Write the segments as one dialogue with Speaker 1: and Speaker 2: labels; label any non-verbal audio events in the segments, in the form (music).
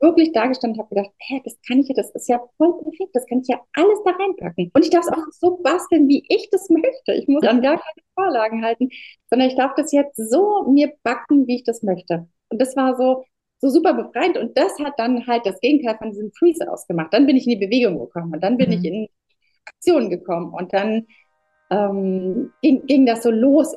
Speaker 1: wirklich da gestanden und habe gedacht, hä, das kann ich ja, das ist ja voll perfekt, das kann ich ja alles da reinpacken. Und ich darf es auch so basteln, wie ich das (laughs) möchte. Ich muss an gar keine Vorlagen halten, sondern ich darf das jetzt so mir backen, wie ich das möchte. Und das war so, so super befreiend. Und das hat dann halt das Gegenteil von diesem Freeze ausgemacht. Dann bin ich in die Bewegung gekommen und dann bin mhm. ich in Aktion gekommen und dann ähm, ging, ging das so los.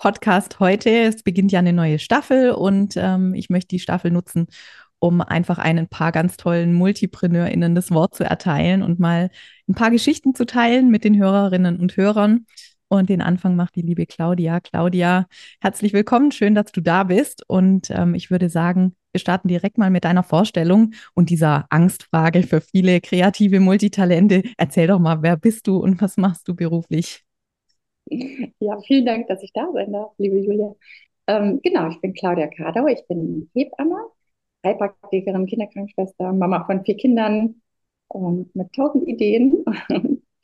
Speaker 2: Podcast heute. Es beginnt ja eine neue Staffel und ähm, ich möchte die Staffel nutzen, um einfach ein paar ganz tollen MultipreneurInnen das Wort zu erteilen und mal ein paar Geschichten zu teilen mit den Hörerinnen und Hörern. Und den Anfang macht die liebe Claudia. Claudia, herzlich willkommen. Schön, dass du da bist. Und ähm, ich würde sagen, wir starten direkt mal mit deiner Vorstellung und dieser Angstfrage für viele kreative Multitalente. Erzähl doch mal, wer bist du und was machst du beruflich?
Speaker 1: Ja, vielen Dank, dass ich da sein darf, liebe Julia. Ähm, genau, ich bin Claudia Kardau, ich bin Hebamme, Heilpraktikerin, Kinderkrankenschwester, Mama von vier Kindern und mit tausend Ideen, (laughs)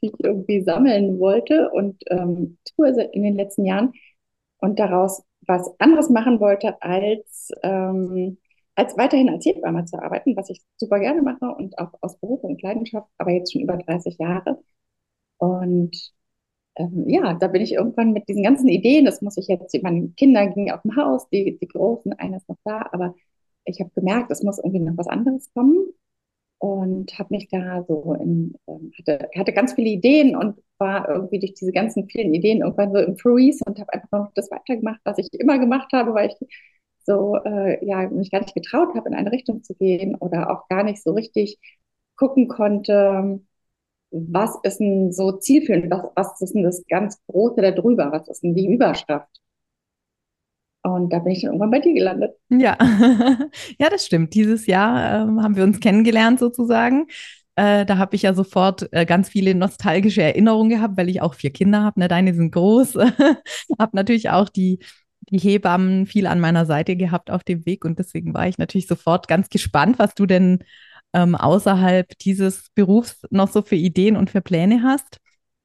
Speaker 1: die ich irgendwie sammeln wollte und ähm, tue in den letzten Jahren und daraus was anderes machen wollte, als, ähm, als weiterhin als Hebamme zu arbeiten, was ich super gerne mache und auch aus Beruf und Leidenschaft, aber jetzt schon über 30 Jahre. Und ähm, ja, da bin ich irgendwann mit diesen ganzen Ideen, das muss ich jetzt, meine Kinder gingen auf dem Haus, die, die Großen, einer ist noch da, aber ich habe gemerkt, es muss irgendwie noch was anderes kommen und habe mich da so in, ähm, hatte, hatte ganz viele Ideen und war irgendwie durch diese ganzen vielen Ideen irgendwann so im Freeze und habe einfach noch das weitergemacht, was ich immer gemacht habe, weil ich so, äh, ja, mich gar nicht getraut habe, in eine Richtung zu gehen oder auch gar nicht so richtig gucken konnte, was ist denn so zielführend, was, was ist denn das ganz Große darüber, was ist denn die Überschrift? Und da bin ich dann irgendwann bei dir gelandet.
Speaker 2: Ja, (laughs) ja, das stimmt. Dieses Jahr ähm, haben wir uns kennengelernt sozusagen. Äh, da habe ich ja sofort äh, ganz viele nostalgische Erinnerungen gehabt, weil ich auch vier Kinder habe. Ne? Deine sind groß. (laughs) habe natürlich auch die, die Hebammen viel an meiner Seite gehabt auf dem Weg und deswegen war ich natürlich sofort ganz gespannt, was du denn ähm, außerhalb dieses Berufs noch so für Ideen und für Pläne hast.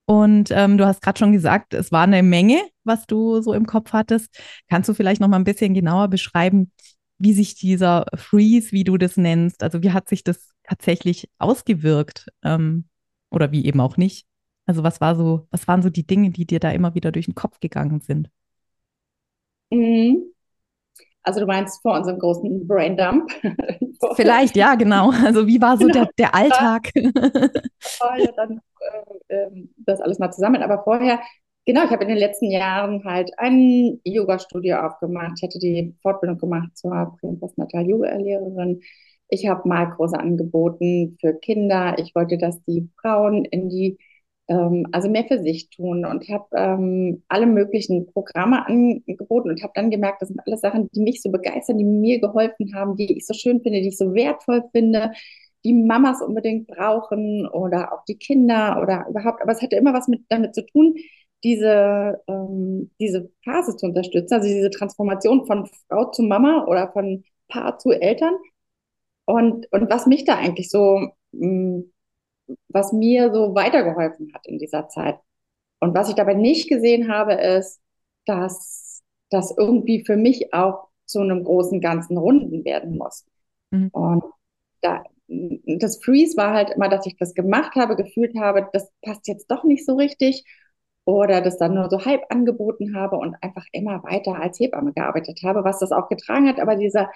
Speaker 2: Und ähm, du hast gerade schon gesagt, es war eine Menge, was du so im Kopf hattest. Kannst du vielleicht noch mal ein bisschen genauer beschreiben, wie sich dieser Freeze, wie du das nennst, also wie hat sich das tatsächlich ausgewirkt ähm, oder wie eben auch nicht? Also was war so, was waren so die Dinge, die dir da immer wieder durch den Kopf gegangen sind?
Speaker 1: Mhm. Also du meinst vor unserem großen Braindump? (laughs)
Speaker 2: Vielleicht, ja, genau. Also wie war so genau. der, der Alltag?
Speaker 1: ja, dann äh, äh, das alles mal zusammen. Aber vorher, genau, ich habe in den letzten Jahren halt ein Yoga-Studio aufgemacht. Ich hatte die Fortbildung gemacht zur Prä- und Postnatal-Yoga-Lehrerin. Ich habe Malkurse angeboten für Kinder. Ich wollte, dass die Frauen in die ähm, also mehr für sich tun und habe ähm, alle möglichen Programme angeboten und habe dann gemerkt, das sind alles Sachen, die mich so begeistern, die mir geholfen haben, die ich so schön finde, die ich so wertvoll finde, die Mamas unbedingt brauchen oder auch die Kinder oder überhaupt. Aber es hatte immer was mit damit zu tun, diese, ähm, diese Phase zu unterstützen, also diese Transformation von Frau zu Mama oder von Paar zu Eltern. Und, und was mich da eigentlich so mh, mm, was mir so weitergeholfen hat in dieser Zeit. Und was ich dabei nicht gesehen habe, ist, dass das irgendwie für mich auch zu einem großen ganzen Runden werden muss. Mhm. Und da, das Freeze war halt immer, dass ich das gemacht habe, gefühlt habe, das passt jetzt doch nicht so richtig oder das dann nur so halb angeboten habe und einfach immer weiter als Hebamme gearbeitet habe, was das auch getragen hat. Aber dieser,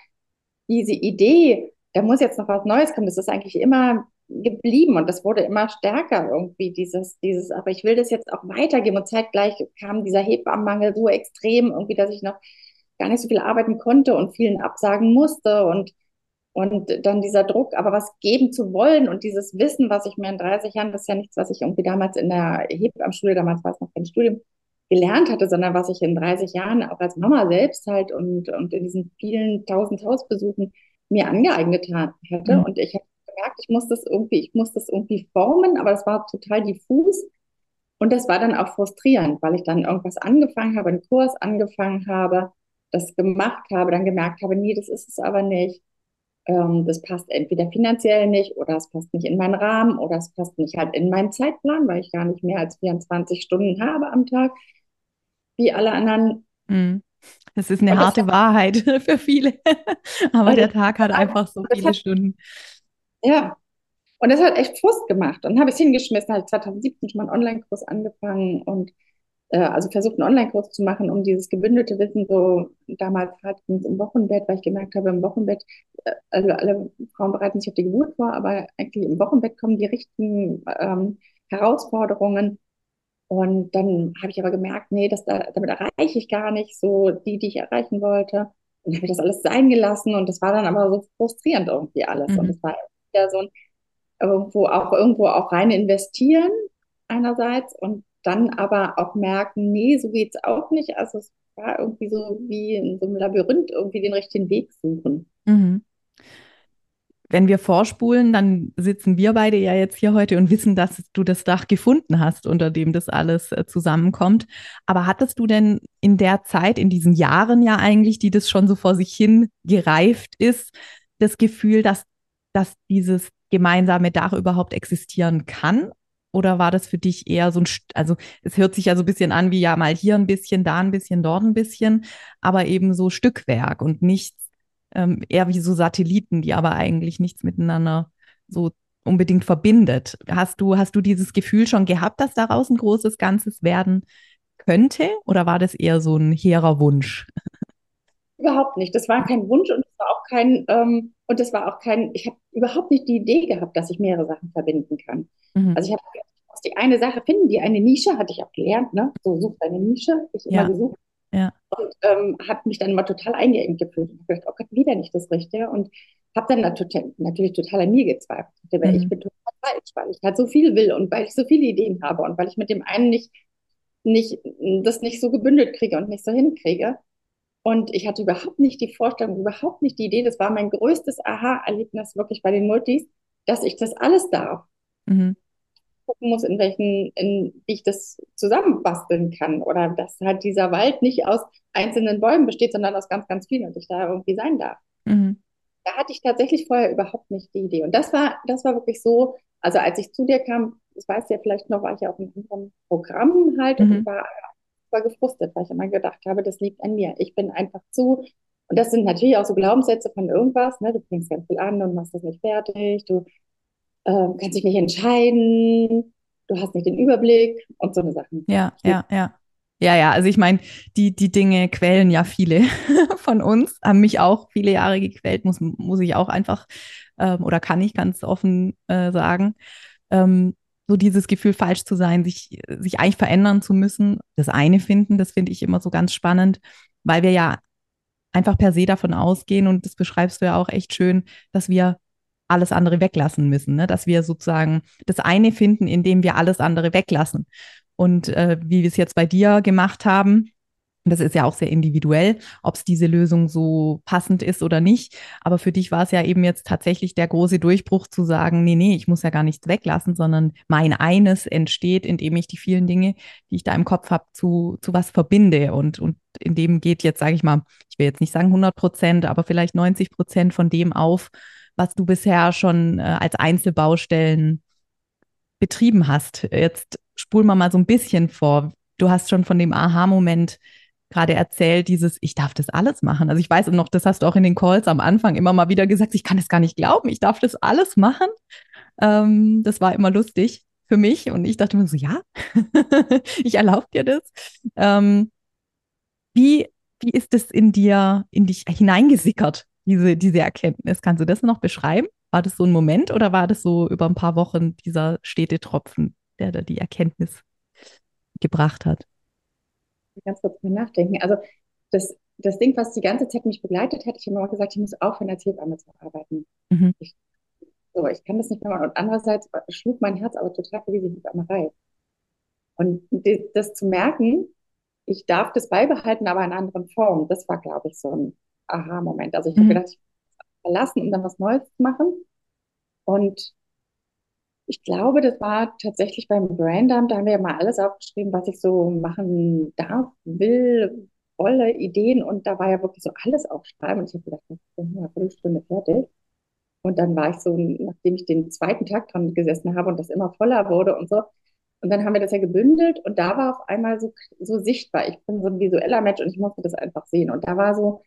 Speaker 1: diese Idee, da muss jetzt noch was Neues kommen, das ist eigentlich immer geblieben und das wurde immer stärker irgendwie, dieses, dieses, aber ich will das jetzt auch weitergeben und zeitgleich kam dieser Hebammenmangel so extrem irgendwie, dass ich noch gar nicht so viel arbeiten konnte und vielen absagen musste und, und dann dieser Druck, aber was geben zu wollen und dieses Wissen, was ich mir in 30 Jahren, das ist ja nichts, was ich irgendwie damals in der Hebammenschule, damals war es noch kein Studium, gelernt hatte, sondern was ich in 30 Jahren auch als Mama selbst halt und, und in diesen vielen tausend Hausbesuchen mir angeeignet hätte. Mhm. Und ich habe gemerkt, ich muss das irgendwie, ich muss das irgendwie formen, aber es war total diffus. Und das war dann auch frustrierend, weil ich dann irgendwas angefangen habe, einen Kurs angefangen habe, das gemacht habe, dann gemerkt habe, nee, das ist es aber nicht. Ähm, das passt entweder finanziell nicht oder es passt nicht in meinen Rahmen oder es passt nicht halt in meinen Zeitplan, weil ich gar nicht mehr als 24 Stunden habe am Tag, wie alle anderen.
Speaker 2: Mhm. Das ist eine Und harte Wahrheit (laughs) für viele. Aber der Tag hat einfach so viele hat, Stunden.
Speaker 1: Ja. Und das hat echt Frust gemacht. Und dann habe ich es hingeschmissen, halt 2017 schon mal einen Online-Kurs angefangen und äh, also versucht, einen Online-Kurs zu machen, um dieses gebündelte Wissen so, damals halt ging es im Wochenbett, weil ich gemerkt habe, im Wochenbett, äh, also alle Frauen bereiten sich auf die Geburt vor, aber eigentlich im Wochenbett kommen die richtigen ähm, Herausforderungen. Und dann habe ich aber gemerkt, nee, das, damit erreiche ich gar nicht so die, die ich erreichen wollte. Und dann habe ich das alles sein gelassen und das war dann aber so frustrierend irgendwie alles. Mhm. Und es war wieder so ein irgendwo auch irgendwo auch rein investieren einerseits und dann aber auch merken, nee, so geht's auch nicht. Also es war irgendwie so wie in so einem Labyrinth irgendwie den richtigen Weg suchen. Mhm.
Speaker 2: Wenn wir vorspulen, dann sitzen wir beide ja jetzt hier heute und wissen, dass du das Dach gefunden hast, unter dem das alles äh, zusammenkommt. Aber hattest du denn in der Zeit, in diesen Jahren ja eigentlich, die das schon so vor sich hin gereift ist, das Gefühl, dass, dass dieses gemeinsame Dach überhaupt existieren kann? Oder war das für dich eher so ein, also es hört sich ja so ein bisschen an wie ja mal hier ein bisschen, da ein bisschen, dort ein bisschen, aber eben so Stückwerk und nichts, ähm, eher wie so Satelliten, die aber eigentlich nichts miteinander so unbedingt verbindet. Hast du, hast du dieses Gefühl schon gehabt, dass daraus ein großes Ganzes werden könnte? Oder war das eher so ein hehrer Wunsch?
Speaker 1: Überhaupt nicht. Das war kein Wunsch und das war auch kein, ähm, und das war auch kein, ich habe überhaupt nicht die Idee gehabt, dass ich mehrere Sachen verbinden kann. Mhm. Also ich habe die eine Sache finden, die eine Nische, hatte ich auch gelernt, ne? So such deine Nische, ich ja. immer gesucht. Ja. Und ähm, hat mich dann immer total eingeengt gefühlt. Und gedacht, oh Gott, wieder nicht das Richtige. Und habe dann natürlich, natürlich total an mir gezweifelt. Mhm. Ich bin total falsch, weil ich halt so viel will und weil ich so viele Ideen habe und weil ich mit dem einen nicht, nicht das nicht so gebündelt kriege und nicht so hinkriege. Und ich hatte überhaupt nicht die Vorstellung, überhaupt nicht die Idee, das war mein größtes Aha-Erlebnis wirklich bei den Multis, dass ich das alles darf. Mhm gucken muss, in welchen, in, wie ich das zusammenbasteln kann. Oder dass halt dieser Wald nicht aus einzelnen Bäumen besteht, sondern aus ganz, ganz vielen und ich da irgendwie sein darf. Mhm. Da hatte ich tatsächlich vorher überhaupt nicht die Idee. Und das war, das war wirklich so, also als ich zu dir kam, das weißt du ja vielleicht noch, war ich ja auch in unserem Programm halt mhm. und war, war gefrustet, weil ich immer gedacht habe, das liegt an mir. Ich bin einfach zu, und das sind natürlich auch so Glaubenssätze von irgendwas, ne? Du fängst ganz viel an und machst das nicht fertig, du äh, kannst dich nicht entscheiden, du hast nicht den Überblick und so eine Sachen.
Speaker 2: Ja, ja, ja. Ja, ja, also ich meine, die, die Dinge quälen ja viele (laughs) von uns, haben mich auch viele Jahre gequält, muss, muss ich auch einfach ähm, oder kann ich ganz offen äh, sagen. Ähm, so dieses Gefühl, falsch zu sein, sich, sich eigentlich verändern zu müssen, das eine finden, das finde ich immer so ganz spannend, weil wir ja einfach per se davon ausgehen, und das beschreibst du ja auch echt schön, dass wir alles andere weglassen müssen, ne? dass wir sozusagen das eine finden, indem wir alles andere weglassen. Und äh, wie wir es jetzt bei dir gemacht haben, das ist ja auch sehr individuell, ob es diese Lösung so passend ist oder nicht. Aber für dich war es ja eben jetzt tatsächlich der große Durchbruch zu sagen, nee, nee, ich muss ja gar nichts weglassen, sondern mein eines entsteht, indem ich die vielen Dinge, die ich da im Kopf habe, zu, zu was verbinde. Und, und in dem geht jetzt, sage ich mal, ich will jetzt nicht sagen 100 Prozent, aber vielleicht 90 Prozent von dem auf, was du bisher schon äh, als Einzelbaustellen betrieben hast. Jetzt spulen wir mal so ein bisschen vor. Du hast schon von dem Aha-Moment gerade erzählt, dieses, ich darf das alles machen. Also ich weiß noch, das hast du auch in den Calls am Anfang immer mal wieder gesagt, ich kann es gar nicht glauben, ich darf das alles machen. Ähm, das war immer lustig für mich und ich dachte mir so, ja, (laughs) ich erlaube dir das. Ähm, wie, wie ist es in dir, in dich hineingesickert? diese, diese Erkenntnis. Kannst du das noch beschreiben? War das so ein Moment oder war das so über ein paar Wochen dieser stete Tropfen, der da die Erkenntnis gebracht hat?
Speaker 1: Ganz kurz mal nachdenken. Also das, das Ding, was die ganze Zeit mich begleitet hat, ich habe immer gesagt, ich muss aufhören, als Hebamme zu arbeiten. Mhm. Ich, so, ich kann das nicht mehr machen. Und andererseits schlug mein Herz aber total für diese Hebammerei. Und das zu merken, ich darf das beibehalten, aber in anderen Form, das war, glaube ich, so ein Aha-Moment. Also ich mhm. habe gedacht, ich verlassen, um dann was Neues zu machen. Und ich glaube, das war tatsächlich beim Brandamt, da haben wir ja mal alles aufgeschrieben, was ich so machen darf, will, wolle, Ideen. Und da war ja wirklich so alles aufschreiben. Und ich habe gedacht, ich bin eine Viertelstunde fertig. Und dann war ich so, nachdem ich den zweiten Tag dran gesessen habe und das immer voller wurde und so. Und dann haben wir das ja gebündelt und da war auf einmal so, so sichtbar. Ich bin so ein visueller Mensch und ich musste das einfach sehen. Und da war so,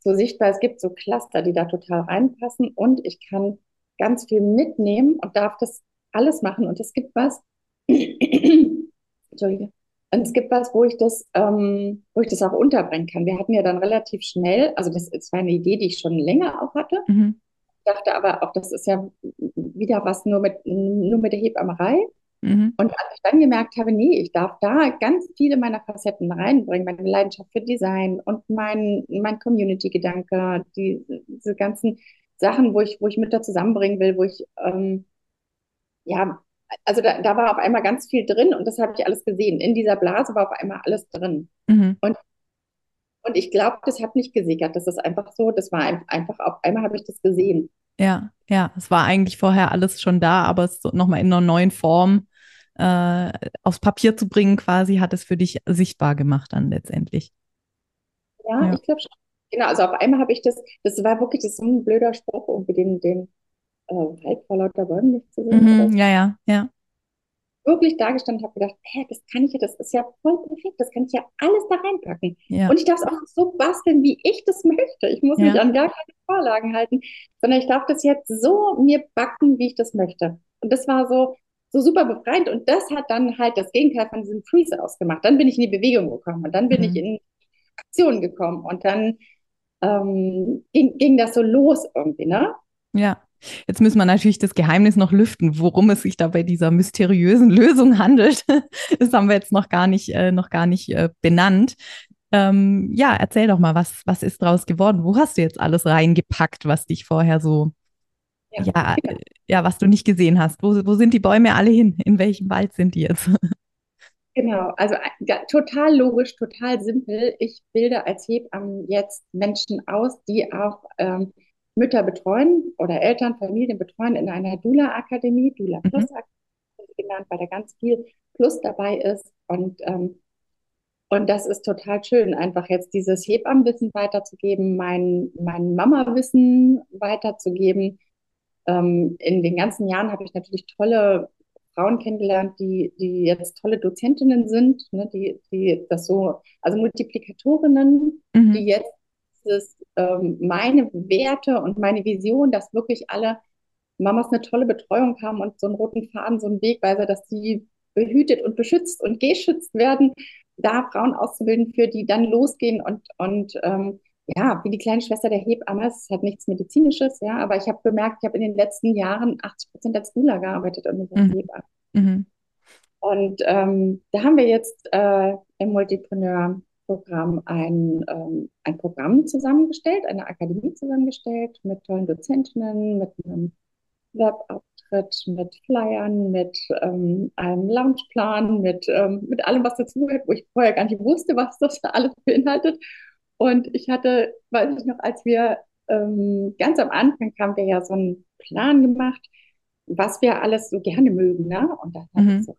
Speaker 1: so sichtbar, es gibt so Cluster, die da total reinpassen und ich kann ganz viel mitnehmen und darf das alles machen. Und es gibt was, (clears throat) Entschuldige, und es gibt was, wo ich das, ähm, wo ich das auch unterbringen kann. Wir hatten ja dann relativ schnell, also das, das war eine Idee, die ich schon länger auch hatte. Mhm. dachte aber auch, das ist ja wieder was nur mit, nur mit der Hebammerei. Mhm. Und als ich dann gemerkt habe, nee, ich darf da ganz viele meiner Facetten reinbringen, meine Leidenschaft für Design und mein, mein Community-Gedanke, die, diese ganzen Sachen, wo ich, wo ich mit da zusammenbringen will, wo ich, ähm, ja, also da, da war auf einmal ganz viel drin und das habe ich alles gesehen. In dieser Blase war auf einmal alles drin. Mhm. Und, und ich glaube, das hat nicht gesickert. Das ist einfach so, das war einfach, auf einmal habe ich das gesehen.
Speaker 2: Ja, ja, es war eigentlich vorher alles schon da, aber es nochmal in einer neuen Form äh, aufs Papier zu bringen, quasi, hat es für dich sichtbar gemacht dann letztendlich.
Speaker 1: Ja, ja. ich glaube schon. Genau, also auf einmal habe ich das, das war wirklich das so ein blöder Spruch, irgendwie den, den äh, Wald vor lauter Bäumen nicht zu
Speaker 2: sehen. Mhm, ja, ja, ja.
Speaker 1: Wirklich dargestanden habe gedacht, hä, das kann ich ja, das ist ja voll perfekt, das kann ich ja alles da reinpacken. Ja. Und ich darf es auch so basteln, wie ich das möchte. Ich muss ja. mich an gar keine Vorlagen halten, sondern ich darf das jetzt so mir backen, wie ich das möchte. Und das war so, so super befreiend. Und das hat dann halt das Gegenteil von diesem Freeze ausgemacht. Dann bin ich in die Bewegung gekommen und dann bin mhm. ich in Aktion gekommen und dann ähm, ging, ging das so los irgendwie, ne?
Speaker 2: Ja. Jetzt müssen wir natürlich das Geheimnis noch lüften, worum es sich da bei dieser mysteriösen Lösung handelt. (laughs) Das haben wir jetzt noch gar nicht, äh, noch gar nicht äh, benannt. Ähm, ja, erzähl doch mal, was, was ist draus geworden? Wo hast du jetzt alles reingepackt, was dich vorher so, ja, ja, äh, ja was du nicht gesehen hast? Wo, wo sind die Bäume alle hin? In welchem Wald sind die jetzt? (laughs)
Speaker 1: Genau, also ja, total logisch, total simpel. Ich bilde als Hebamme jetzt Menschen aus, die auch ähm, Mütter betreuen oder Eltern, Familien betreuen in einer Dula-Akademie, Dula mhm. Plus Akademie genannt, weil da ganz viel Plus dabei ist. Und, ähm, und das ist total schön, einfach jetzt dieses Hebammenwissen weiterzugeben, mein, mein Mama-Wissen weiterzugeben. Ähm, in den ganzen Jahren habe ich natürlich tolle Frauen kennengelernt, die, die jetzt tolle Dozentinnen sind, ne, die, die das so, also Multiplikatorinnen, mhm. die jetzt dieses, ähm, meine Werte und meine Vision, dass wirklich alle Mamas eine tolle Betreuung haben und so einen roten Faden, so einen Wegweiser, dass sie behütet und beschützt und geschützt werden, da Frauen auszubilden, für die dann losgehen und, und ähm, ja, wie die kleine Schwester der Hebamme, es hat nichts Medizinisches, ja, aber ich habe bemerkt, ich habe in den letzten Jahren 80 Prozent als Dula gearbeitet und nicht als mhm. Hebamme. Mhm. Und ähm, da haben wir jetzt äh, im Multipreneur-Programm ein, ähm, ein Programm zusammengestellt, eine Akademie zusammengestellt mit tollen Dozentinnen, mit einem Webauftritt, mit Flyern, mit ähm, einem Loungeplan, mit, ähm, mit allem, was dazugehört, wo ich vorher gar nicht wusste, was das (laughs) alles beinhaltet. Und ich hatte, weiß ich noch, als wir ähm, ganz am Anfang haben wir ja so einen Plan gemacht, was wir alles so gerne mögen, ne? Und dann mhm. so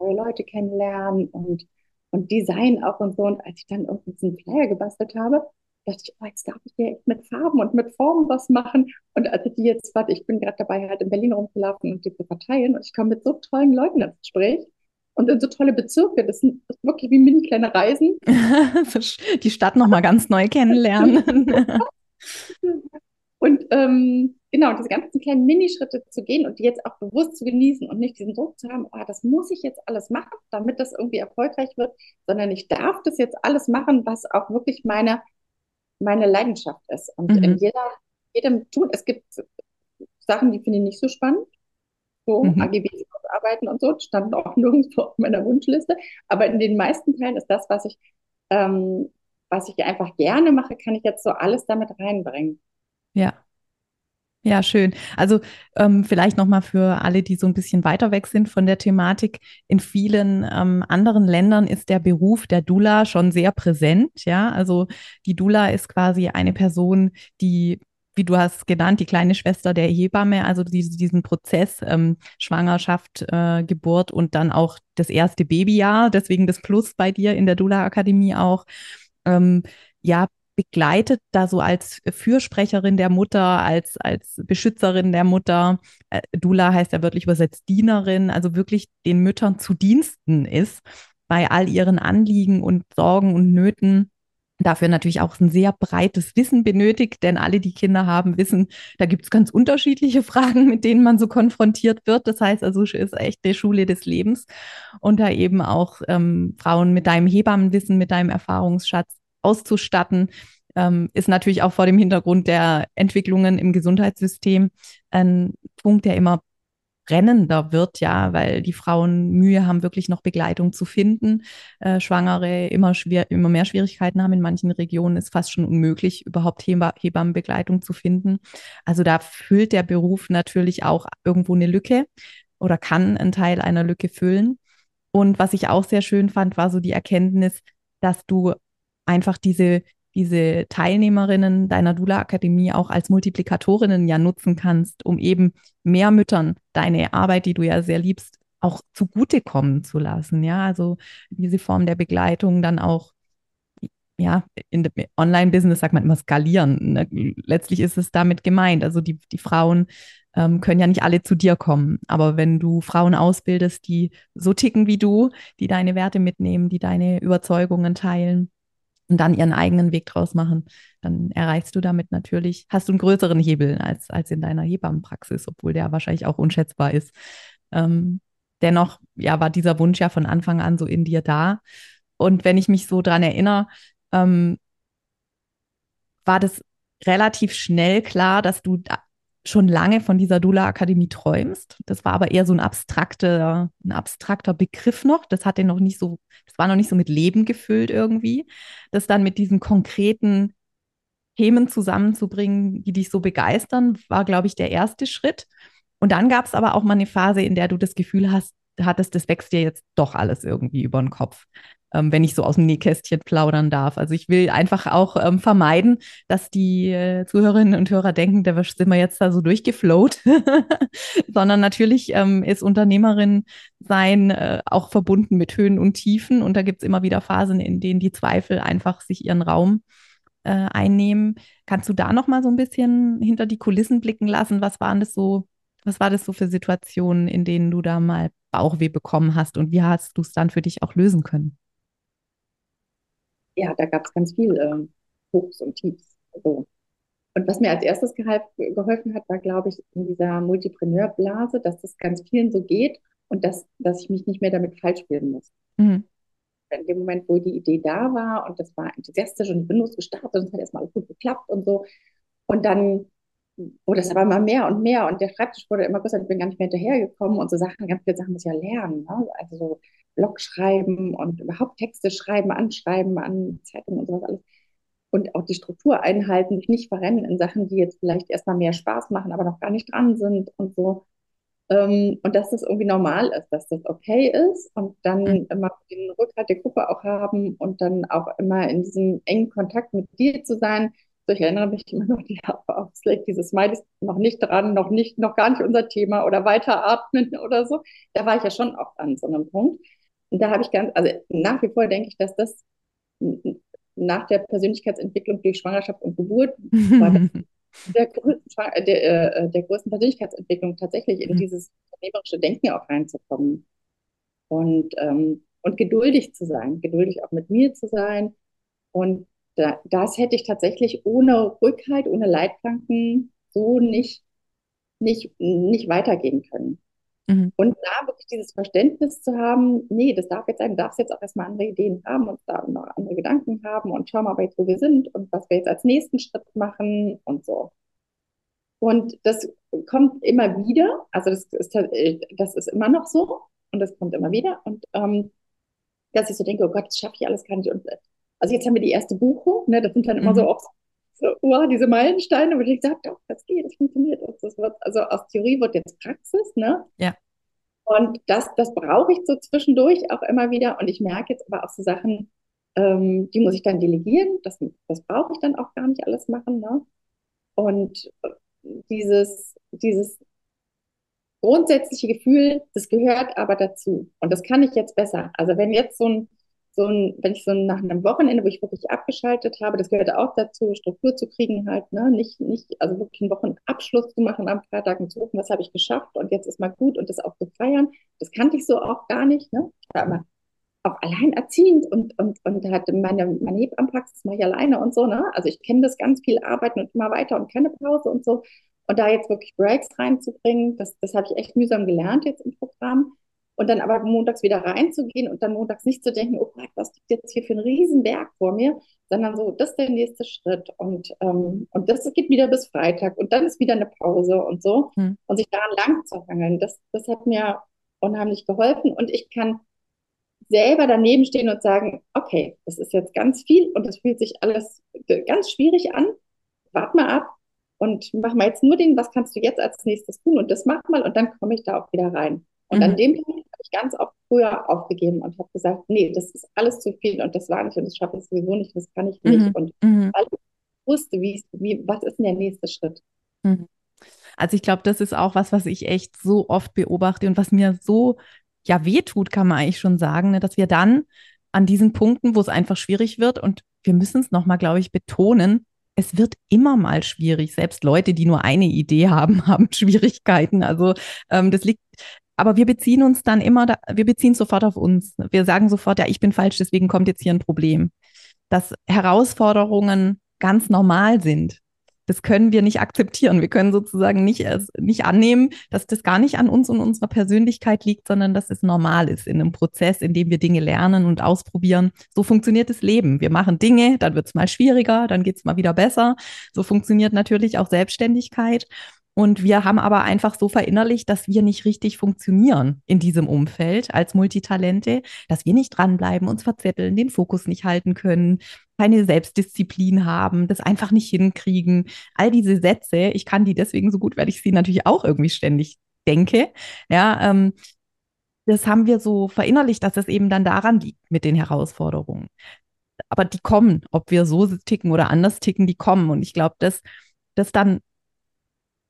Speaker 1: neue Leute kennenlernen und, und Design auch und so. Und als ich dann irgendwie diesen Flyer gebastelt habe, dachte ich, oh, jetzt darf ich hier mit Farben und mit Formen was machen. Und als ich die jetzt, warte, ich bin gerade dabei, halt in Berlin rumzulaufen und die zu verteilen. Und ich komme mit so tollen Leuten ins Gespräch und in so tolle Bezirke. Das sind wirklich wie mini kleine Reisen. (laughs)
Speaker 2: Die Stadt nochmal ganz neu kennenlernen. (laughs)
Speaker 1: und ähm, genau, diese ganzen kleinen Minischritte zu gehen und die jetzt auch bewusst zu genießen und nicht diesen Druck zu haben, oh, das muss ich jetzt alles machen, damit das irgendwie erfolgreich wird, sondern ich darf das jetzt alles machen, was auch wirklich meine, meine Leidenschaft ist. Und mhm. in jeder, jedem tun, es gibt Sachen, die finde ich nicht so spannend so mhm. AGBs ausarbeiten und so, stand auch nirgendwo auf meiner Wunschliste. Aber in den meisten Teilen ist das, was ich, ähm, was ich einfach gerne mache, kann ich jetzt so alles damit reinbringen.
Speaker 2: Ja. Ja, schön. Also ähm, vielleicht nochmal für alle, die so ein bisschen weiter weg sind von der Thematik. In vielen ähm, anderen Ländern ist der Beruf der Dula schon sehr präsent. Ja, also die Dula ist quasi eine Person, die wie du hast genannt, die kleine Schwester der Hebamme, also diese, diesen Prozess ähm, Schwangerschaft, äh, Geburt und dann auch das erste Babyjahr, deswegen das Plus bei dir in der Dula-Akademie auch, ähm, ja, begleitet da so als Fürsprecherin der Mutter, als, als Beschützerin der Mutter. Äh, Dula heißt ja wörtlich übersetzt Dienerin, also wirklich den Müttern zu Diensten ist bei all ihren Anliegen und Sorgen und Nöten dafür natürlich auch ein sehr breites Wissen benötigt, denn alle, die Kinder haben, wissen, da gibt es ganz unterschiedliche (laughs) Fragen, mit denen man so konfrontiert wird. Das heißt also, es ist echt die Schule des Lebens und da eben auch ähm, Frauen mit deinem Hebammenwissen, mit deinem Erfahrungsschatz auszustatten, ähm, ist natürlich auch vor dem Hintergrund der Entwicklungen im Gesundheitssystem ein Punkt, der immer brennender wird, ja, weil die Frauen Mühe haben, wirklich noch Begleitung zu finden. Äh, Schwangere immer, schwer, immer mehr Schwierigkeiten haben. In manchen Regionen ist fast schon unmöglich, überhaupt Heba Hebammenbegleitung zu finden. Also da füllt der Beruf natürlich auch irgendwo eine Lücke oder kann einen Teil einer Lücke füllen. Und was ich auch sehr schön fand, war so die Erkenntnis, dass du einfach diese diese Teilnehmerinnen deiner Dula-Akademie auch als Multiplikatorinnen ja nutzen kannst, um eben mehr Müttern deine Arbeit, die du ja sehr liebst, auch zugutekommen zu lassen. Ja, also diese Form der Begleitung dann auch ja, in Online-Business sagt man immer skalieren. Ne? Letztlich ist es damit gemeint. Also die, die Frauen ähm, können ja nicht alle zu dir kommen. Aber wenn du Frauen ausbildest, die so ticken wie du, die deine Werte mitnehmen, die deine Überzeugungen teilen, und dann ihren eigenen Weg draus machen, dann erreichst du damit natürlich, hast du einen größeren Hebel als, als in deiner Hebammenpraxis, obwohl der wahrscheinlich auch unschätzbar ist. Ähm, dennoch, ja, war dieser Wunsch ja von Anfang an so in dir da. Und wenn ich mich so dran erinnere, ähm, war das relativ schnell klar, dass du schon lange von dieser Dula-Akademie träumst. Das war aber eher so ein abstrakter, ein abstrakter Begriff noch. Das hatte noch nicht so, das war noch nicht so mit Leben gefüllt irgendwie. Das dann mit diesen konkreten Themen zusammenzubringen, die dich so begeistern, war, glaube ich, der erste Schritt. Und dann gab es aber auch mal eine Phase, in der du das Gefühl hast, hattest, das wächst dir jetzt doch alles irgendwie über den Kopf ähm, wenn ich so aus dem Nähkästchen plaudern darf. Also ich will einfach auch ähm, vermeiden, dass die äh, Zuhörerinnen und Hörer denken, da sind wir jetzt da so durchgeflowt, (laughs) sondern natürlich ähm, ist Unternehmerin sein äh, auch verbunden mit Höhen und Tiefen und da gibt es immer wieder Phasen, in denen die Zweifel einfach sich ihren Raum äh, einnehmen. Kannst du da noch mal so ein bisschen hinter die Kulissen blicken lassen? Was waren das so? Was war das so für Situationen, in denen du da mal Bauchweh bekommen hast und wie hast du es dann für dich auch lösen können?
Speaker 1: Ja, da gab es ganz viel ähm, Hochs und Tiefs. So. Und was mir als erstes geholfen hat, war, glaube ich, in dieser Multipreneur-Blase, dass das ganz vielen so geht und dass, dass ich mich nicht mehr damit falsch spielen muss. Mhm. In dem Moment, wo die Idee da war und das war enthusiastisch und bin losgestartet und es hat erstmal alles gut geklappt und so. Und dann wurde es aber immer mehr und mehr und der Schreibtisch wurde immer größer. Ich bin gar nicht mehr hinterhergekommen und so Sachen, ganz viele Sachen muss ich ja lernen. Ne? Also so Blog schreiben und überhaupt Texte schreiben, anschreiben an Zeitungen und sowas alles. Und auch die Struktur einhalten, nicht verrennen in Sachen, die jetzt vielleicht erstmal mehr Spaß machen, aber noch gar nicht dran sind und so. Ähm, und dass das irgendwie normal ist, dass das okay ist und dann mhm. immer den Rückhalt der Gruppe auch haben und dann auch immer in diesem engen Kontakt mit dir zu sein. So, ich erinnere mich immer noch (laughs) die, auf Slack, dieses Smiley noch nicht dran, noch nicht, noch gar nicht unser Thema oder weiter atmen oder so. Da war ich ja schon auch an so einem Punkt. Und da habe ich ganz, also nach wie vor denke ich, dass das nach der Persönlichkeitsentwicklung durch Schwangerschaft und Geburt (laughs) war der, größten, der, äh, der größten Persönlichkeitsentwicklung tatsächlich in mhm. dieses unternehmerische Denken auch reinzukommen. Und, ähm, und geduldig zu sein, geduldig auch mit mir zu sein. Und da, das hätte ich tatsächlich ohne Rückhalt, ohne Leitplanken so nicht, nicht, nicht weitergehen können. Mhm. Und da wirklich dieses Verständnis zu haben, nee, das darf jetzt sein, du darfst jetzt auch erstmal andere Ideen haben und da noch andere Gedanken haben und schau mal jetzt, wo wir sind und was wir jetzt als nächsten Schritt machen und so. Und das kommt immer wieder, also das ist, das ist immer noch so und das kommt immer wieder und ähm, dass ich so denke, oh Gott, das schaffe ich alles gar nicht. Und, also jetzt haben wir die erste Buchung, ne, das sind dann immer mhm. so auch so, wow, diese Meilensteine, wo ich gesagt habe, das geht, das funktioniert. Das wird, also aus Theorie wird jetzt Praxis, ne?
Speaker 2: Ja.
Speaker 1: Und das, das brauche ich so zwischendurch auch immer wieder. Und ich merke jetzt aber auch so Sachen, ähm, die muss ich dann delegieren. Das, das brauche ich dann auch gar nicht alles machen, ne? Und dieses, dieses grundsätzliche Gefühl, das gehört aber dazu. Und das kann ich jetzt besser. Also wenn jetzt so ein, so ein, wenn ich so nach einem Wochenende, wo ich wirklich abgeschaltet habe, das gehört auch dazu, Struktur zu kriegen halt, ne? Nicht, nicht, also wirklich einen Wochenabschluss zu machen am Freitag und zu gucken, was habe ich geschafft und jetzt ist mal gut und das auch zu feiern. Das kannte ich so auch gar nicht, ne? Ich war immer auch alleinerziehend und, und, und hatte meine, meine Hebammenpraxis mache ich alleine und so, ne? Also ich kenne das ganz viel Arbeiten und immer weiter und keine Pause und so. Und da jetzt wirklich Breaks reinzubringen, das, das habe ich echt mühsam gelernt jetzt im Programm. Und dann aber montags wieder reinzugehen und dann montags nicht zu denken, oh Gott, was liegt jetzt hier für ein Riesenberg vor mir, sondern so, das ist der nächste Schritt. Und, ähm, und das geht wieder bis Freitag und dann ist wieder eine Pause und so. Hm. Und sich daran lang zu hangeln, das, das hat mir unheimlich geholfen. Und ich kann selber daneben stehen und sagen, okay, das ist jetzt ganz viel und das fühlt sich alles ganz schwierig an. Wart mal ab und mach mal jetzt nur den, was kannst du jetzt als nächstes tun und das mach mal und dann komme ich da auch wieder rein. Und mhm. an dem Punkt habe ich ganz oft früher aufgegeben und habe gesagt, nee, das ist alles zu viel und das war nicht und das schaffe ich sowieso nicht, das kann ich nicht. Mhm. Und mhm. weil ich wusste, wie, wie, was ist denn der nächste Schritt?
Speaker 2: Mhm. Also ich glaube, das ist auch was, was ich echt so oft beobachte und was mir so ja wehtut, kann man eigentlich schon sagen, ne, dass wir dann an diesen Punkten, wo es einfach schwierig wird und wir müssen es nochmal, glaube ich, betonen, es wird immer mal schwierig. Selbst Leute, die nur eine Idee haben, (laughs) haben Schwierigkeiten. Also ähm, das liegt, aber wir beziehen uns dann immer, da, wir beziehen sofort auf uns. Wir sagen sofort, ja, ich bin falsch, deswegen kommt jetzt hier ein Problem. Dass Herausforderungen ganz normal sind das können wir nicht akzeptieren. Wir können sozusagen nicht, nicht annehmen, dass das gar nicht an uns und unserer Persönlichkeit liegt, sondern dass es normal ist in einem Prozess, in dem wir Dinge lernen und ausprobieren. So funktioniert das Leben. Wir machen Dinge, dann wird es mal schwieriger, dann geht es mal wieder besser. So funktioniert natürlich auch Selbstständigkeit. Und wir haben aber einfach so verinnerlicht, dass wir nicht richtig funktionieren in diesem Umfeld als Multitalente, dass wir nicht dranbleiben, uns verzetteln, den Fokus nicht halten können, keine Selbstdisziplin haben, das einfach nicht hinkriegen. All diese Sätze, ich kann die deswegen so gut, weil ich sie natürlich auch irgendwie ständig denke. Ja, ähm, das haben wir so verinnerlicht, dass es eben dann daran liegt mit den Herausforderungen. Aber die kommen, ob wir so ticken oder anders ticken, die kommen. Und ich glaube, dass das dann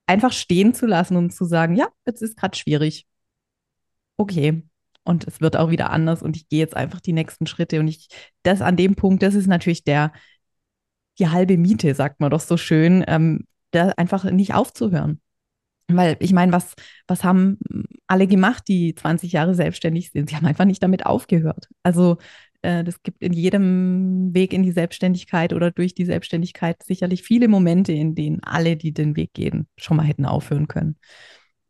Speaker 2: einfach stehen zu lassen und zu sagen, ja, jetzt ist gerade schwierig. Okay. Und es wird auch wieder anders und ich gehe jetzt einfach die nächsten Schritte. Und ich, das an dem Punkt, das ist natürlich der, die halbe Miete, sagt man doch so schön, ähm, da einfach nicht aufzuhören. Weil ich meine, was, was haben alle gemacht, die 20 Jahre selbstständig sind? Sie haben einfach nicht damit aufgehört. Also äh, das gibt in jedem Weg in die Selbstständigkeit oder durch die Selbstständigkeit sicherlich viele Momente, in denen alle, die den Weg gehen, schon mal hätten aufhören können.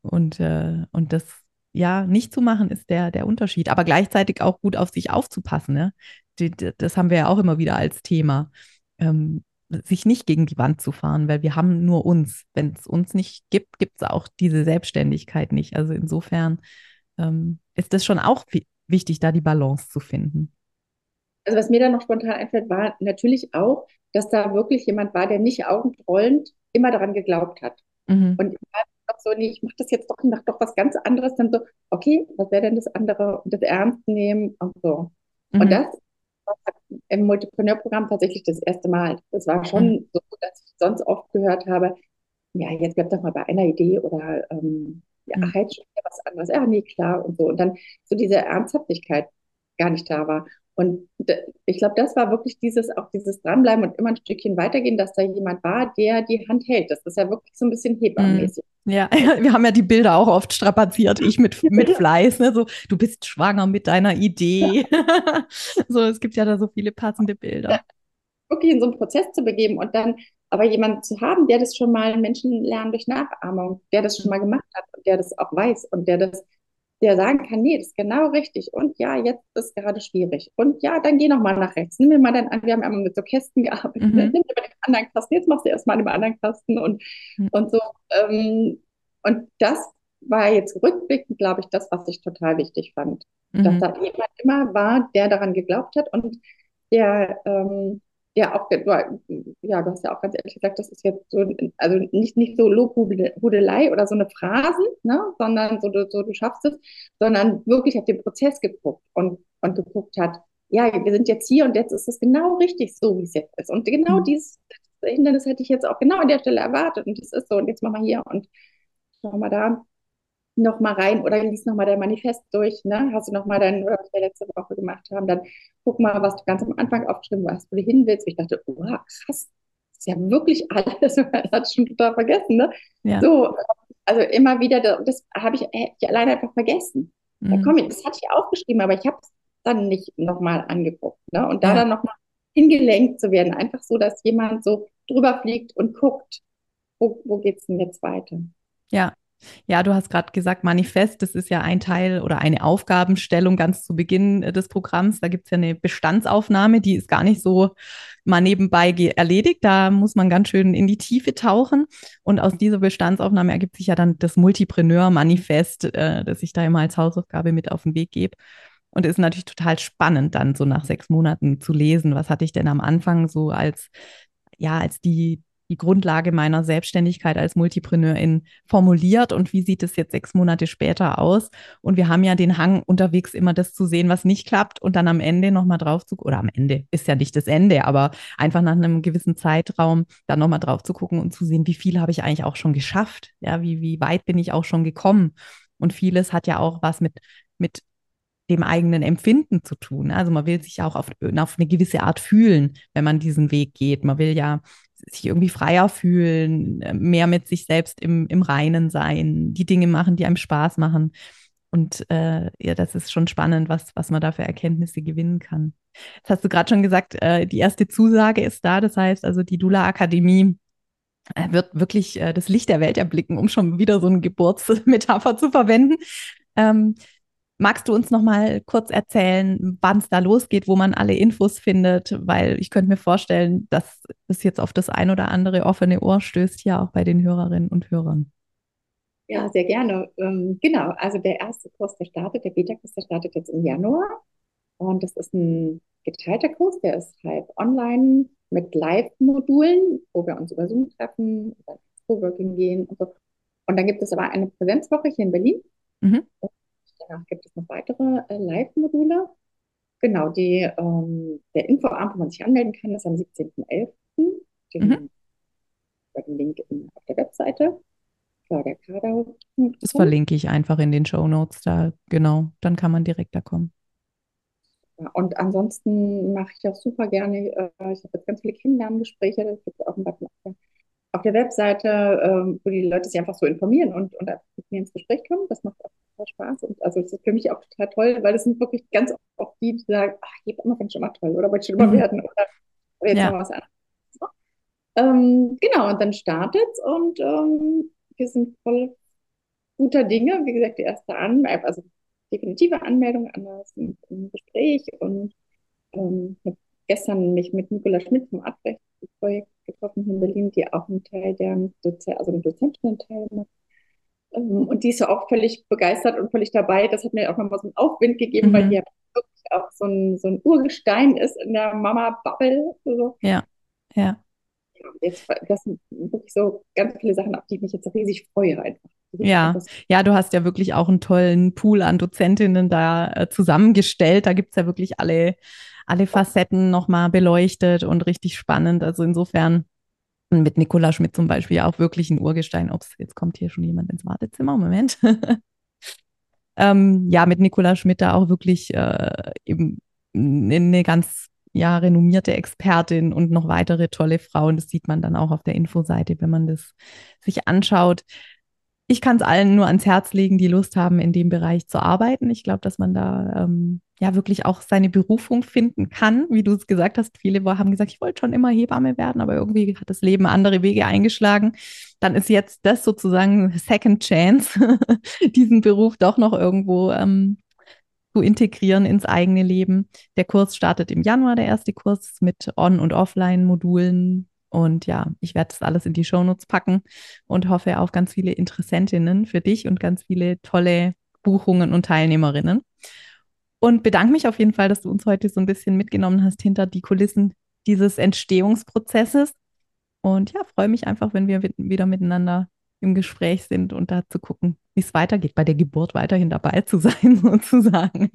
Speaker 2: Und, äh, und das ja nicht zu machen, ist der, der Unterschied. Aber gleichzeitig auch gut auf sich aufzupassen. Ne? Die, die, das haben wir ja auch immer wieder als Thema. Ähm, sich nicht gegen die Wand zu fahren, weil wir haben nur uns. Wenn es uns nicht gibt, gibt es auch diese Selbstständigkeit nicht. Also insofern ähm, ist das schon auch wichtig, da die Balance zu finden
Speaker 1: also was mir da noch spontan einfällt, war natürlich auch, dass da wirklich jemand war, der nicht augenrollend immer daran geglaubt hat. Mhm. Und ich war doch so, nee, ich mache das jetzt doch, ich mache doch was ganz anderes. Dann so, okay, was wäre denn das andere? Und das ernst nehmen und so. Mhm. Und das war im Multipreneur-Programm tatsächlich das erste Mal. Das war schon mhm. so, dass ich sonst oft gehört habe, ja, jetzt bleib doch mal bei einer Idee oder ähm, ja, ach, jetzt schon was anderes. Ja, nee, klar und so. Und dann so diese Ernsthaftigkeit gar nicht da war. Und ich glaube, das war wirklich dieses, auch dieses Dranbleiben und immer ein Stückchen weitergehen, dass da jemand war, der die Hand hält. Das ist ja wirklich so ein bisschen hebammäßig.
Speaker 2: Mm. Ja, (laughs) wir haben ja die Bilder auch oft strapaziert, ich mit, (laughs) mit Fleiß, ne? so, du bist schwanger mit deiner Idee. Ja. (laughs) so, es gibt ja da so viele passende Bilder. Ja,
Speaker 1: wirklich in so einen Prozess zu begeben und dann aber jemanden zu haben, der das schon mal Menschen lernen durch Nachahmung, der das schon mal gemacht hat und der das auch weiß und der das der sagen kann, nee, das ist genau richtig. Und ja, jetzt ist es gerade schwierig. Und ja, dann geh noch mal nach rechts. Nimm mir mal dann an, wir haben ja immer mit so Kästen gearbeitet. Mhm. Nimm dir mal den anderen Kasten, jetzt machst du erstmal den anderen Kasten und, mhm. und so. Ähm, und das war jetzt rückblickend, glaube ich, das, was ich total wichtig fand. Mhm. Dass da jemand immer war, der daran geglaubt hat und der, ähm, ja auch, ja, du hast ja auch ganz ehrlich gesagt, das ist jetzt so, also nicht, nicht so Lobhudelei oder so eine Phrasen, ne, sondern so, so, du schaffst es, sondern wirklich auf den Prozess geguckt und, und geguckt hat, ja, wir sind jetzt hier und jetzt ist es genau richtig so, wie es jetzt ist. Und genau mhm. dieses Hindernis hätte ich jetzt auch genau an der Stelle erwartet und das ist so und jetzt machen wir hier und schauen wir da noch mal rein oder lies noch mal dein Manifest durch, ne? Hast du noch mal dein, was wir letzte Woche gemacht haben, dann guck mal, was du ganz am Anfang aufgeschrieben hast, wo du hin willst. Ich dachte, oh, krass, das ist ja wirklich alles, (laughs) man hat schon total vergessen, ne? Ja. So, also immer wieder, das habe ich, ich alleine einfach vergessen. Mhm. Da komm, das hatte ich aufgeschrieben, aber ich habe es dann nicht noch mal angeguckt, ne? Und da ja. dann noch mal hingelenkt zu werden, einfach so, dass jemand so drüber fliegt und guckt, wo, wo geht es denn jetzt weiter?
Speaker 2: Ja, ja, du hast gerade gesagt, Manifest, das ist ja ein Teil oder eine Aufgabenstellung ganz zu Beginn äh, des Programms. Da gibt es ja eine Bestandsaufnahme, die ist gar nicht so mal nebenbei erledigt. Da muss man ganz schön in die Tiefe tauchen. Und aus dieser Bestandsaufnahme ergibt sich ja dann das Multipreneur-Manifest, äh, das ich da immer als Hausaufgabe mit auf den Weg gebe. Und es ist natürlich total spannend, dann so nach sechs Monaten zu lesen. Was hatte ich denn am Anfang so als, ja, als die, die Grundlage meiner Selbstständigkeit als Multipreneurin formuliert und wie sieht es jetzt sechs Monate später aus? Und wir haben ja den Hang unterwegs immer das zu sehen, was nicht klappt und dann am Ende nochmal drauf zu, oder am Ende ist ja nicht das Ende, aber einfach nach einem gewissen Zeitraum dann nochmal drauf zu gucken und zu sehen, wie viel habe ich eigentlich auch schon geschafft? Ja, wie, wie weit bin ich auch schon gekommen? Und vieles hat ja auch was mit, mit dem eigenen Empfinden zu tun. Also man will sich auch auf, auf eine gewisse Art fühlen, wenn man diesen Weg geht. Man will ja sich irgendwie freier fühlen, mehr mit sich selbst im, im Reinen sein, die Dinge machen, die einem Spaß machen. Und äh, ja, das ist schon spannend, was, was man da für Erkenntnisse gewinnen kann. Das hast du gerade schon gesagt, äh, die erste Zusage ist da. Das heißt also, die Dula Akademie äh, wird wirklich äh, das Licht der Welt erblicken, um schon wieder so eine Geburtsmetapher zu verwenden. Ähm, Magst du uns noch mal kurz erzählen, wann es da losgeht, wo man alle Infos findet? Weil ich könnte mir vorstellen, dass es jetzt auf das ein oder andere offene Ohr stößt, hier auch bei den Hörerinnen und Hörern.
Speaker 1: Ja, sehr gerne. Ähm, genau, also der erste Kurs, der startet, der Beta-Kurs, der startet jetzt im Januar. Und das ist ein geteilter Kurs, der ist halb online mit Live-Modulen, wo wir uns über Zoom treffen, über Coworking gehen und so. Und dann gibt es aber eine Präsenzwoche hier in Berlin. Mhm. Danach gibt es noch weitere äh, Live-Module. Genau, die, ähm, der Infoabend, wo man sich anmelden kann, ist am 17.11. Den, mhm. den Link in, auf der Webseite.
Speaker 2: Das verlinke ich einfach in den Show Notes da, genau. Dann kann man direkt da kommen.
Speaker 1: Ja, und ansonsten mache ich auch super gerne, äh, ich habe jetzt ganz viele Kennenlerngespräche, das gibt es auch einen Button auf der Webseite, ähm, wo die Leute sich einfach so informieren und, und einfach mit mir ins Gespräch kommen. Das macht auch total Spaß. Und also das ist für mich auch total toll, weil das sind wirklich ganz oft die, die sagen, ach, Hebamme finde ich schon mal toll oder wollte ich schon immer mhm. werden oder, jetzt ja. noch was anderes. So. Ähm, genau, und dann startet's und ähm, wir sind voll guter Dinge. Wie gesagt, die erste Anmeldung, also definitive Anmeldung an das Gespräch und ähm, gestern mich mit Nicola Schmidt vom Abrechtsprojekt getroffen hier in Berlin, die auch einen Teil der Dozen also eine Dozentin Teil macht. Ähm, und die ist ja auch völlig begeistert und völlig dabei. Das hat mir auch nochmal so einen Aufwind gegeben, mhm. weil die ja wirklich auch so ein, so ein Urgestein ist in der Mama-Bubble. So.
Speaker 2: Ja, ja.
Speaker 1: Jetzt, das sind wirklich so ganz viele Sachen, auf die ich mich jetzt riesig freue einfach.
Speaker 2: Ja, ja, du hast ja wirklich auch einen tollen Pool an Dozentinnen da äh, zusammengestellt. Da gibt es ja wirklich alle, alle Facetten nochmal beleuchtet und richtig spannend. Also insofern mit Nicola Schmidt zum Beispiel auch wirklich ein Urgestein. Ups, jetzt kommt hier schon jemand ins Wartezimmer. Moment. (laughs) ähm, ja, mit Nicola Schmidt da auch wirklich äh, eben eine ganz ja, renommierte Expertin und noch weitere tolle Frauen. Das sieht man dann auch auf der Infoseite, wenn man das sich anschaut ich kann es allen nur ans Herz legen, die Lust haben, in dem Bereich zu arbeiten. Ich glaube, dass man da ähm, ja wirklich auch seine Berufung finden kann. Wie du es gesagt hast, viele haben gesagt, ich wollte schon immer Hebamme werden, aber irgendwie hat das Leben andere Wege eingeschlagen. Dann ist jetzt das sozusagen Second Chance, (laughs) diesen Beruf doch noch irgendwo ähm, zu integrieren ins eigene Leben. Der Kurs startet im Januar, der erste Kurs mit On- und Offline-Modulen und ja, ich werde das alles in die Shownotes packen und hoffe auf ganz viele Interessentinnen für dich und ganz viele tolle Buchungen und Teilnehmerinnen. Und bedanke mich auf jeden Fall, dass du uns heute so ein bisschen mitgenommen hast hinter die Kulissen dieses Entstehungsprozesses. Und ja, freue mich einfach, wenn wir wieder miteinander im Gespräch sind und da zu gucken, wie es weitergeht, bei der Geburt weiterhin dabei zu sein, (laughs) sozusagen.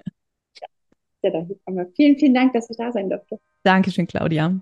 Speaker 1: Ja, ja, vielen, vielen Dank, dass ich da sein durfte.
Speaker 2: Dankeschön, Claudia.